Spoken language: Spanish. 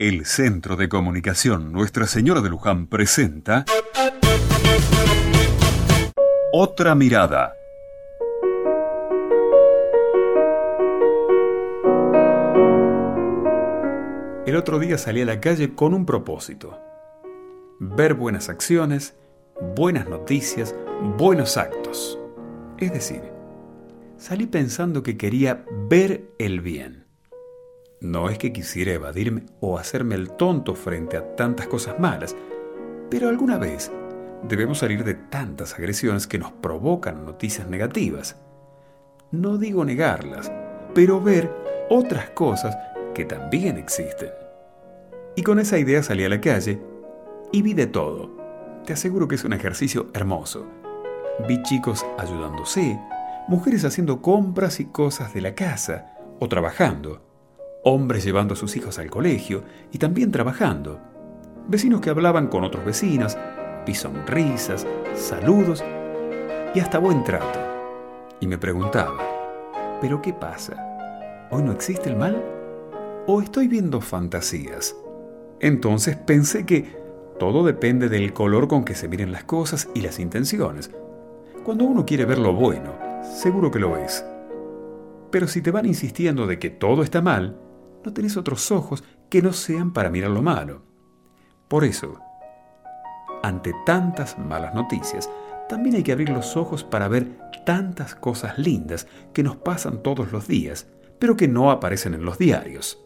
El Centro de Comunicación Nuestra Señora de Luján presenta Otra Mirada. El otro día salí a la calle con un propósito. Ver buenas acciones, buenas noticias, buenos actos. Es decir, salí pensando que quería ver el bien. No es que quisiera evadirme o hacerme el tonto frente a tantas cosas malas, pero alguna vez debemos salir de tantas agresiones que nos provocan noticias negativas. No digo negarlas, pero ver otras cosas que también existen. Y con esa idea salí a la calle y vi de todo. Te aseguro que es un ejercicio hermoso. Vi chicos ayudándose, mujeres haciendo compras y cosas de la casa o trabajando hombres llevando a sus hijos al colegio y también trabajando, vecinos que hablaban con otros vecinos, vi sonrisas, saludos y hasta buen trato. Y me preguntaba, ¿pero qué pasa? ¿Hoy no existe el mal? ¿O estoy viendo fantasías? Entonces pensé que todo depende del color con que se miren las cosas y las intenciones. Cuando uno quiere ver lo bueno, seguro que lo es. Pero si te van insistiendo de que todo está mal, no tenés otros ojos que no sean para mirar lo malo. Por eso, ante tantas malas noticias, también hay que abrir los ojos para ver tantas cosas lindas que nos pasan todos los días, pero que no aparecen en los diarios.